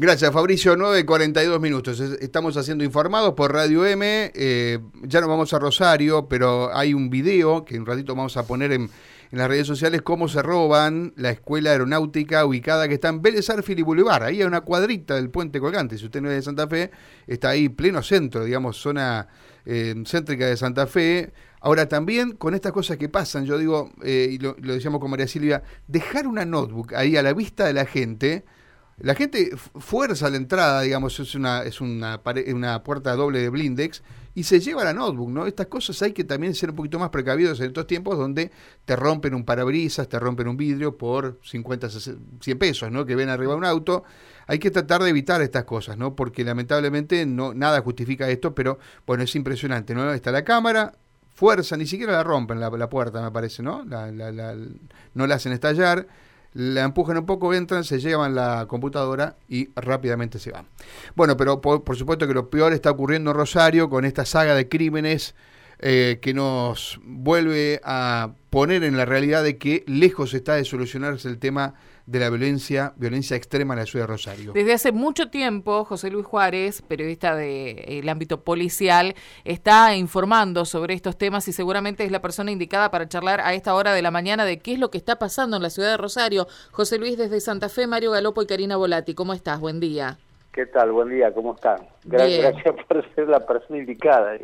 Gracias, Fabricio. 9.42 minutos. Estamos haciendo informados por Radio M. Eh, ya nos vamos a Rosario, pero hay un video que un ratito vamos a poner en, las redes sociales cómo se roban la escuela aeronáutica ubicada que está en Vélez Arfil y Boulevard. Ahí hay una cuadrita del puente colgante. Si usted no es de Santa Fe, está ahí pleno centro, digamos, zona eh, céntrica de Santa Fe. Ahora también con estas cosas que pasan, yo digo, eh, y lo, lo decíamos con María Silvia, dejar una notebook ahí a la vista de la gente la gente fuerza la entrada, digamos, es una, es una, una puerta doble de blindex y se lleva la notebook, ¿no? Estas cosas hay que también ser un poquito más precavidos en estos tiempos donde te rompen un parabrisas, te rompen un vidrio por 50, 100 pesos, ¿no? Que ven arriba de un auto. Hay que tratar de evitar estas cosas, ¿no? Porque lamentablemente no nada justifica esto, pero bueno, es impresionante, ¿no? Está la cámara, fuerza, ni siquiera la rompen la, la puerta, me parece, ¿no? La, la, no la hacen estallar la empujan un poco, entran, se llevan la computadora y rápidamente se van. Bueno, pero por, supuesto que lo peor está ocurriendo en Rosario con esta saga de crímenes eh, que nos vuelve a poner en la realidad de que lejos está de solucionarse el tema de la violencia, violencia extrema en la ciudad de Rosario. Desde hace mucho tiempo, José Luis Juárez, periodista del ámbito policial, está informando sobre estos temas y seguramente es la persona indicada para charlar a esta hora de la mañana de qué es lo que está pasando en la ciudad de Rosario. José Luis desde Santa Fe, Mario Galopo y Karina Volati, ¿cómo estás? Buen día. ¿Qué tal? Buen día, ¿cómo están? Gracias, por ser la persona indicada.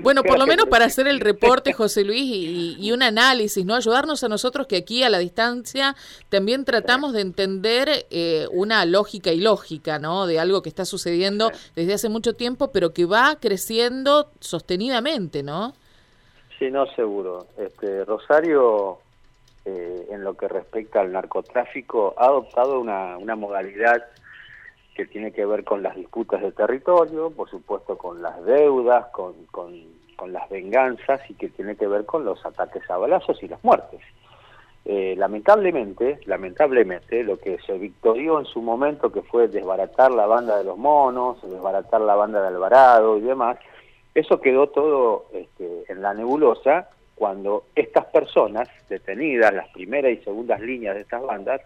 Bueno, por lo menos para hacer el reporte, José Luis, y, un análisis, ¿no? Ayudarnos a nosotros que aquí a la distancia también tratamos de entender eh, una lógica y lógica, ¿no? De algo que está sucediendo desde hace mucho tiempo, pero que va creciendo sostenidamente, ¿no? Sí, no, seguro. Este, Rosario, eh, en lo que respecta al narcotráfico, ha adoptado una, una modalidad que tiene que ver con las disputas de territorio, por supuesto con las deudas, con, con, las venganzas y que tiene que ver con los ataques a balazos y las muertes. Eh, lamentablemente, lamentablemente, lo que se victorió en su momento, que fue desbaratar la banda de los monos, desbaratar la banda de Alvarado y demás, eso quedó todo este, en la nebulosa cuando estas personas detenidas, las primeras y segundas líneas de estas bandas,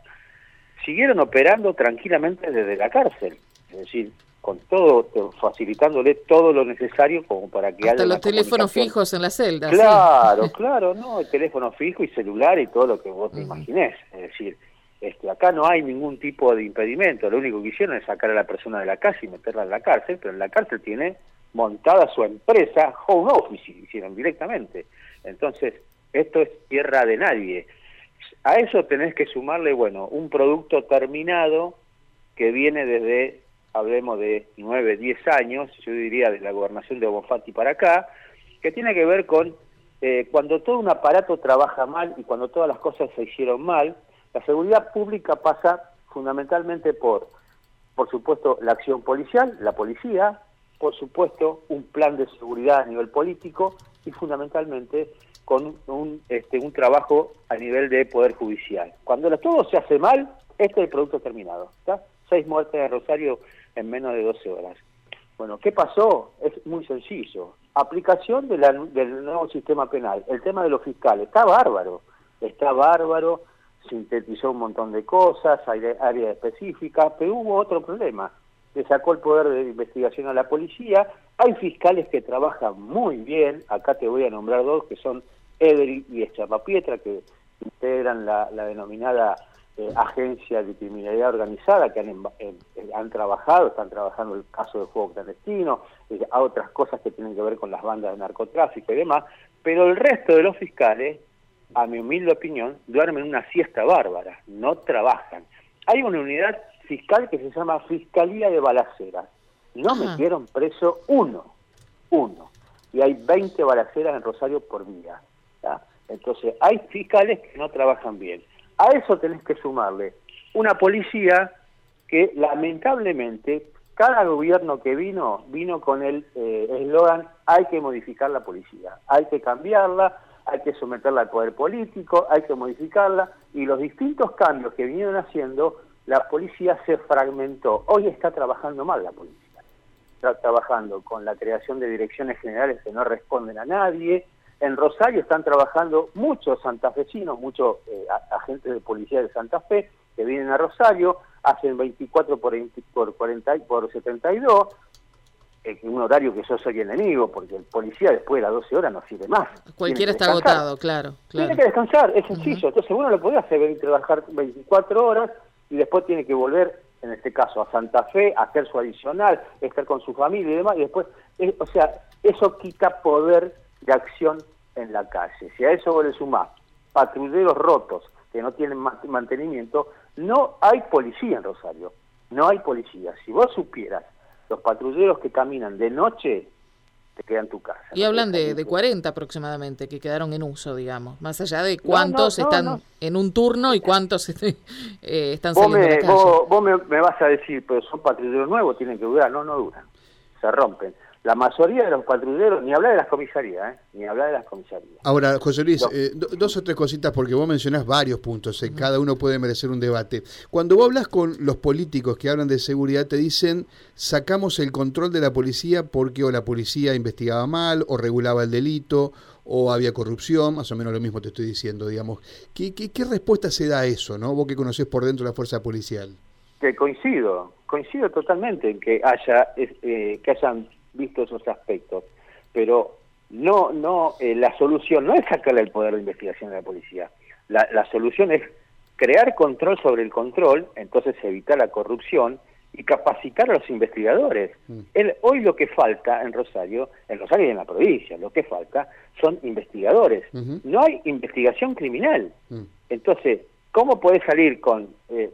siguieron operando tranquilamente desde la cárcel, es decir, con todo, facilitándole todo lo necesario como para que Hasta los teléfonos fijos en la celda. Claro, claro, no, el teléfono fijo y celular y todo lo que vos te imaginés. Es decir, este, acá no hay ningún tipo de impedimento, lo único que hicieron es sacar a la persona de la casa y meterla en la cárcel, pero en la cárcel tiene montada su empresa, home office, hicieron directamente. Entonces, esto es tierra de nadie. A eso tenés que sumarle, bueno, un producto terminado que viene desde, hablemos de 9, 10 años, yo diría de la gobernación de Bonfatti para acá, que tiene que ver con eh, cuando todo un aparato trabaja mal y cuando todas las cosas se hicieron mal, la seguridad pública pasa fundamentalmente por, por supuesto, la acción policial, la policía, por supuesto, un plan de seguridad a nivel político y fundamentalmente con un, este, un trabajo a nivel de Poder Judicial. Cuando todo se hace mal, este es el producto terminado. ¿está? Seis muertes de Rosario en menos de 12 horas. Bueno, ¿qué pasó? Es muy sencillo. Aplicación de del nuevo sistema penal. El tema de los fiscales. Está bárbaro. Está bárbaro. Sintetizó un montón de cosas, hay áreas específicas, pero hubo otro problema. Le sacó el poder de investigación a la policía. Hay fiscales que trabajan muy bien. Acá te voy a nombrar dos que son Edri y Pietra, que integran la, denominada eh, Agencia de Criminalidad Organizada, que han, han trabajado, están trabajando el caso de juego clandestino, eh, a otras cosas que tienen que ver con las bandas de narcotráfico y demás, pero el resto de los fiscales, a mi humilde opinión, duermen una siesta bárbara, no trabajan. Hay una unidad fiscal que se llama Fiscalía de Balaceras. No metieron preso uno, uno. Y hay 20 balaceras en Rosario por día. Entonces, hay fiscales que no trabajan bien. A eso tenés que sumarle una policía que lamentablemente cada gobierno que vino vino con el eh, eslogan hay que modificar la policía, hay que cambiarla, hay que someterla al poder político, hay que modificarla y los distintos cambios que vinieron haciendo, la policía se fragmentó. Hoy está trabajando mal la policía. Está trabajando con la creación de direcciones generales que no responden a nadie, en Rosario están trabajando muchos santafesinos, muchos eh, agentes de policía de Santa Fe que vienen a Rosario. hacen 24 por, 20, por, 40, por 72, eh, un horario que yo soy enemigo, porque el policía después de las 12 horas no sirve más. Cualquiera está agotado, claro, claro. Tiene que descansar, es sencillo. Entonces uno lo puede hacer, trabajar 24 horas y después tiene que volver, en este caso, a Santa Fe, hacer su adicional, estar con su familia y demás, y después, eh, o sea, eso quita poder de acción en la calle. Si a eso le sumás patrulleros rotos que no tienen mantenimiento, no hay policía en Rosario, no hay policía. Si vos supieras los patrulleros que caminan de noche, te quedan en tu casa. Y hablan de, de 40 aproximadamente que quedaron en uso, digamos, más allá de cuántos están en un turno y cuántos eh, están saliendo de la calle. Vos, me, me, vas a decir, pero son patrulleros nuevos, tienen que durar. No, no duran, se rompen la mayoría de los patrulleros, ni hablar de las comisarías, ¿eh? ni hablar de las comisarías. Ahora, José Luis, eh, dos o tres cositas, porque vos mencionás varios puntos, eh, cada uno puede merecer un debate. Cuando vos hablas con los políticos que hablan de seguridad, te dicen, sacamos el control de la policía porque o la policía investigaba mal, o regulaba el delito, o había corrupción, más o menos lo mismo te estoy diciendo, digamos. ¿Qué, qué, respuesta se da a eso, no? Vos que conocés por dentro la fuerza policial. Que coincido, coincido totalmente en que haya, que hayan visto esos aspectos, pero no, no, eh, la solución no es sacarle el poder de investigación a la policía, la, la solución es crear control sobre el control, entonces evitar la corrupción y capacitar a los investigadores. Mm. hoy lo que falta en Rosario, en Rosario y en la provincia, lo que falta son investigadores. No hay investigación criminal. Mm. Entonces, ¿cómo puede salir con eh,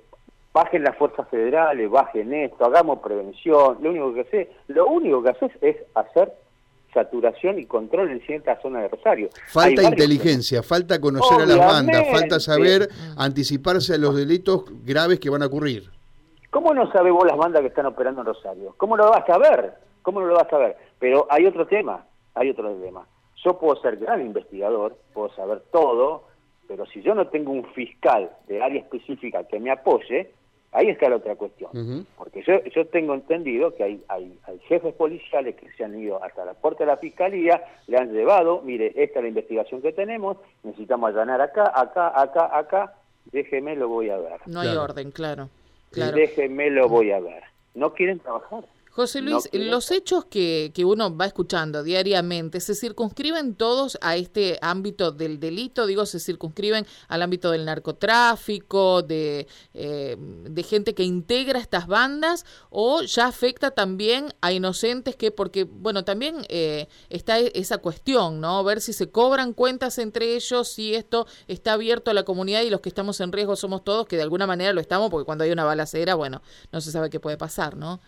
bajen las fuerzas federales, bajen esto, hagamos prevención, lo único que sé, lo único que haces es hacer saturación y control en cierta zona de Rosario. Falta inteligencia, falta conocer a las bandas, falta saber anticiparse a los delitos graves que van a ocurrir. ¿Cómo no sabes vos las bandas que están operando en Rosario? ¿Cómo lo vas a ver? ¿Cómo no lo vas a ver? Pero hay otro tema, hay otro tema. Yo puedo ser gran investigador, puedo saber todo, pero si yo no tengo un fiscal de área específica que me apoye, Ahí está la otra cuestión. Porque yo, yo tengo entendido que hay, hay, jefes policiales que se han ido hasta la puerta de la fiscalía, le han llevado, mire, esta es la investigación que tenemos, necesitamos allanar acá, acá, acá, acá, déjeme lo voy a ver. No hay orden, claro. claro. Déjeme lo voy a ver. No quieren trabajar. José Luis, los hechos que, que, uno va escuchando diariamente, ¿se circunscriben todos a este ámbito del delito? Digo, ¿se circunscriben al ámbito del narcotráfico, de, eh, de gente que integra estas bandas? ¿O ya afecta también a inocentes que, porque, bueno, también eh, está e, esa cuestión, ¿no? Ver si se cobran cuentas entre ellos, si esto está abierto a la comunidad y los que estamos en riesgo somos todos, que de alguna manera lo estamos, porque cuando hay una balacera, bueno, no se sabe qué puede pasar, ¿no?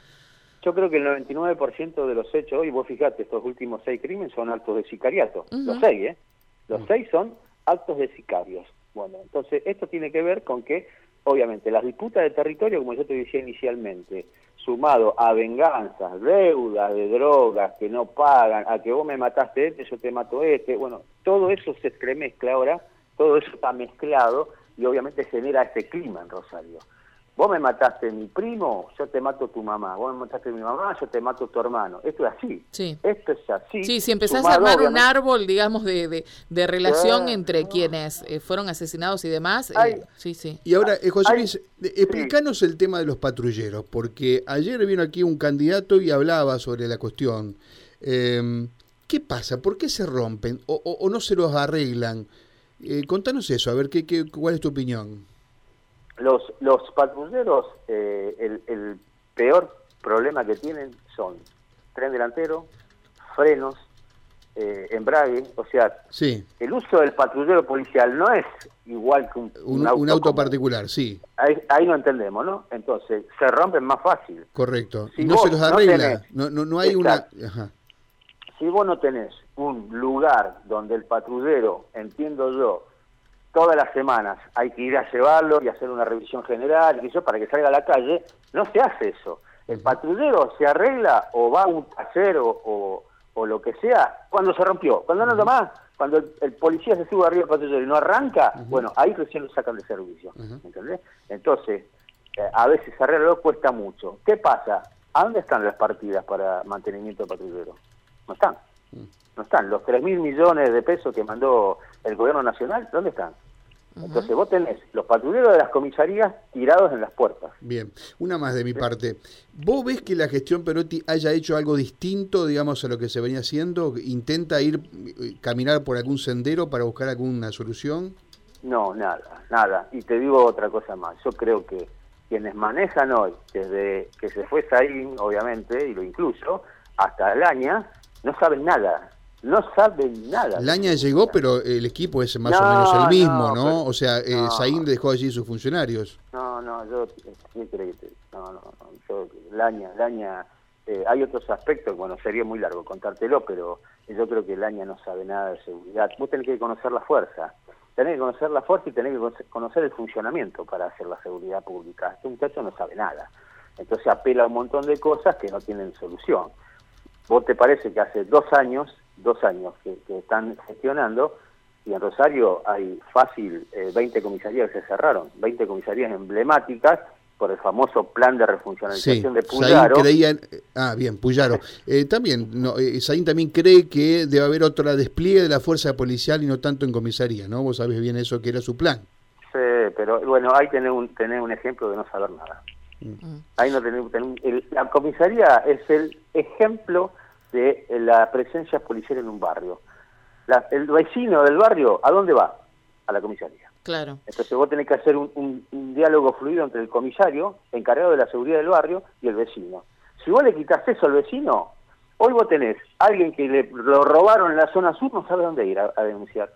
Yo creo que el 99% de los hechos, y vos fijate, estos últimos seis crímenes son actos de sicariato. Los seis, ¿eh? Los seis son actos de sicarios. Bueno, entonces esto tiene que ver con que, obviamente, las disputas de territorio, como yo te decía inicialmente, sumado a venganzas, deudas de drogas que no pagan, a que vos me mataste este, yo te mato este, bueno, todo eso se entremezcla ahora, todo eso está mezclado y obviamente genera este clima en Rosario. Vos me mataste mi primo, yo te mato tu mamá. Vos me mataste mi mamá, yo te mato tu hermano. Esto es así. Sí. Esto es así. Sí, si empezás a armar un árbol, digamos, de, de, relación entre quienes eh, fueron asesinados y demás. Eh, sí, sí. Y ahora, eh, José Luis, explícanos el tema de los patrulleros, porque ayer vino aquí un candidato y hablaba sobre la cuestión. Em, ¿Qué pasa? ¿Por qué se rompen o, o, no se los arreglan? contanos eso, a ver, ¿qué, qué, ¿cuál es tu opinión? Los, los patrulleros, eh, el, el peor problema que tienen son tren delantero, frenos, eh, embrague, o sea, sí. el uso del patrullero policial no es igual que un, un, auto, particular, sí. Ahí, ahí, no entendemos, ¿no? Entonces, se rompen más fácil. Correcto. Si no se los arregla, no, no, no, hay una... Si vos no tenés un lugar donde el patrullero, entiendo yo, todas las semanas hay que ir a llevarlo y hacer una revisión general y eso para que salga a la calle, no se hace eso. El patrullero se arregla o va a un taller o, o, lo que sea cuando se rompió. Cuando no más, cuando el, policía se sube arriba del patrullero y no arranca, bueno, ahí recién lo sacan de servicio. ¿Entendés? Entonces, eh, a veces arreglarlo cuesta mucho. ¿Qué pasa? ¿A dónde están las partidas para mantenimiento de patrullero? No están. No están. Los 3 mil millones de pesos que mandó el gobierno nacional, ¿dónde están? Entonces vos tenés los patrulleros de las comisarías tirados en las puertas. Bien, una más de mi parte. ¿Vos ves que la gestión Perotti haya hecho algo distinto, digamos, a lo que se venía haciendo? ¿Intenta ir, eh, caminar por algún sendero para buscar alguna solución? No, nada, nada. Y te digo otra cosa más. Yo creo que quienes manejan hoy, desde que se fue Saín, obviamente, y lo incluyo, hasta Alaña, no saben nada no saben nada. Laña llegó, pero el equipo es más o menos el mismo, ¿no? o sea, eh, Saín dejó allí sus funcionarios. No, no, yo. No, no, yo, Laña, Laña, eh, hay otros aspectos, bueno, sería muy largo contártelo, pero yo creo que Laña no sabe nada de seguridad. Vos tenés que conocer la fuerza, tenés que conocer la fuerza y tenés que conocer el funcionamiento para hacer la seguridad pública. Este muchacho no sabe nada. Entonces apela a un montón de cosas que no tienen solución. ¿Vos te parece que hace dos años dos años que, están gestionando y en Rosario hay fácil 20 eh, comisarías que se cerraron, 20 comisarías emblemáticas por el famoso plan de refuncionalización de Puyaro. Creía, ah, bien, Puyaro. Eh, también, no, eh, también cree que debe haber otro despliegue de la fuerza policial y no tanto en comisaría, ¿no? Vos sabés bien eso que era su plan. Sí, pero bueno, ahí tenés un, tenés un ejemplo de no saber nada. Mm. Ahí no tenés, la comisaría es el ejemplo de la presencia policial en un barrio. el vecino del barrio, ¿a dónde va? A la comisaría. Claro. Entonces vos tenés que hacer un, diálogo fluido entre el comisario, encargado de la seguridad del barrio, y el vecino. Si vos le quitas eso al vecino, hoy vos tenés alguien que le, lo robaron en la zona sur, no sabe dónde ir a, denunciar.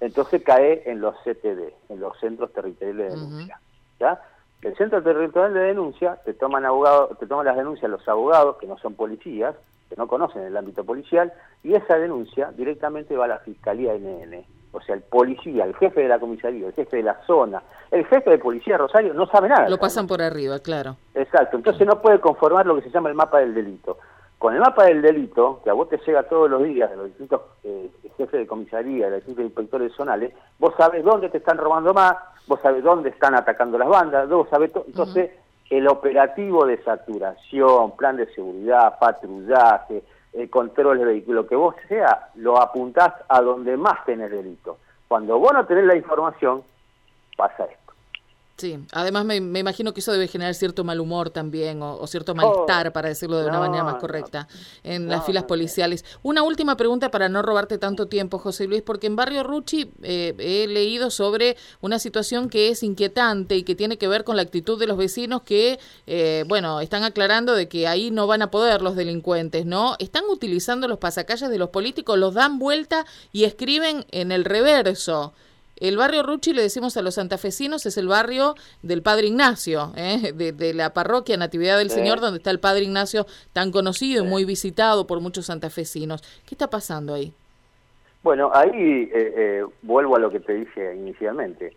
Entonces cae en los CTD, en los centros territoriales de denuncia. ¿ya? El centro territorial de denuncia te toman abogado, te toman las denuncias los abogados que no son policías que no conocen el ámbito policial, y esa denuncia directamente va a la Fiscalía NN. O sea, el policía, el jefe de la comisaría, el jefe de la zona, el jefe de policía Rosario no sabe nada. Lo pasan por arriba, claro. Exacto, entonces no puede conformar lo que se llama el mapa del delito. Con el mapa del delito, que a vos te llega todos los días de los distintos eh, jefes de comisaría, de los distintos inspectores zonales, vos sabés dónde te están robando más, vos sabés dónde están atacando las bandas, vos sabés todo. Entonces, el operativo de saturación, plan de seguridad, patrullaje, el control del vehículo, que vos sea, lo apuntás a donde más tenés delito. Cuando vos no tenés la información, pasa esto. Sí, además me, imagino que eso debe generar cierto mal humor también o, cierto malestar, oh, para decirlo de una manera más correcta, en las filas policiales. Una última pregunta para no robarte tanto tiempo, José Luis, porque en Barrio Ruchi eh, he leído sobre una situación que es inquietante y que tiene que ver con la actitud de los vecinos que, eh, bueno, están aclarando de que ahí no van a poder los delincuentes, ¿no? Están utilizando los pasacalles de los políticos, los dan vuelta y escriben en el reverso. El barrio Ruchi, le decimos a los santafesinos, es el barrio del Padre Ignacio, ¿eh? de, la parroquia Natividad del Señor, donde está el Padre Ignacio tan conocido y muy visitado por muchos santafesinos. ¿Qué está pasando ahí? Bueno, ahí eh, eh, vuelvo a lo que te dije inicialmente.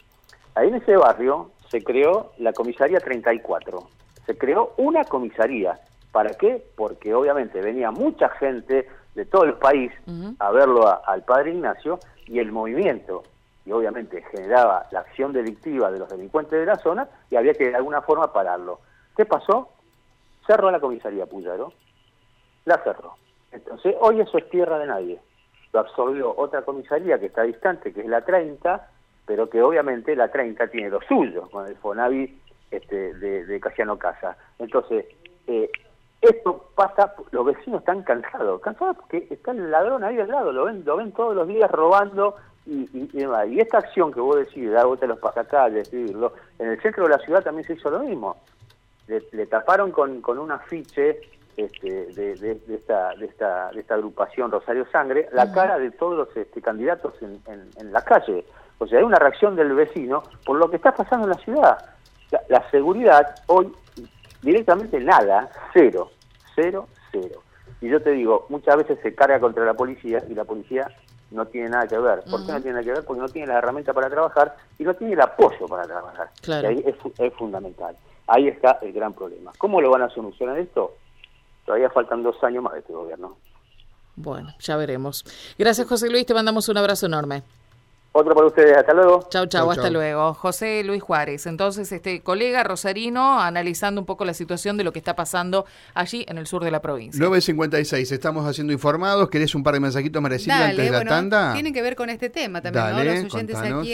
Ahí en ese barrio se creó la comisaría 34. Se creó una comisaría. ¿Para qué? Porque obviamente venía mucha gente de todo el país a verlo al Padre Ignacio y el movimiento y obviamente generaba la acción delictiva de los delincuentes de la zona y había que de alguna forma pararlo. ¿Qué pasó? Cerró la comisaría Puyaro, la cerró. Entonces hoy eso es tierra de nadie. Lo absorbió otra comisaría que está distante, que es la 30, pero que obviamente la 30 tiene lo suyo con el Fonavi este, de, de Casiano Casa. Entonces, eh, esto pasa, los vecinos están cansados, cansados porque está el ladrón ahí al lado, lo ven, lo ven todos los días robando y, y, esta acción que vos decís, dar vuelta a los pasacalles, escribirlo, en el centro de la ciudad también se hizo lo mismo. Le, taparon con, con un afiche este, de, de, esta, de, esta, de esta agrupación Rosario Sangre la cara de todos los este, candidatos en, en, la calle. O sea, hay una reacción del vecino por lo que está pasando en la ciudad. La, seguridad hoy directamente nada, cero, cero, cero. Y yo te digo, muchas veces se carga contra la policía y la policía no tiene nada que ver. ¿Por qué no tiene nada que ver? Porque no tiene la herramienta para trabajar y no tiene el apoyo para trabajar. Claro. ahí es, fundamental. Ahí está el gran problema. ¿Cómo lo van a solucionar esto? Todavía faltan dos años más de este gobierno. Bueno, ya veremos. Gracias, José Luis. Te mandamos un abrazo enorme. Otro para ustedes, hasta luego. Chau, chau, hasta luego. José Luis Juárez, entonces, este colega rosarino, analizando un poco la situación de lo que está pasando allí en el sur de la provincia. 9.56, estamos haciendo informados. ¿Querés un par de mensajitos merecidos antes de la tanda? Tienen que ver con este tema también, ¿no? Los oyentes aquí.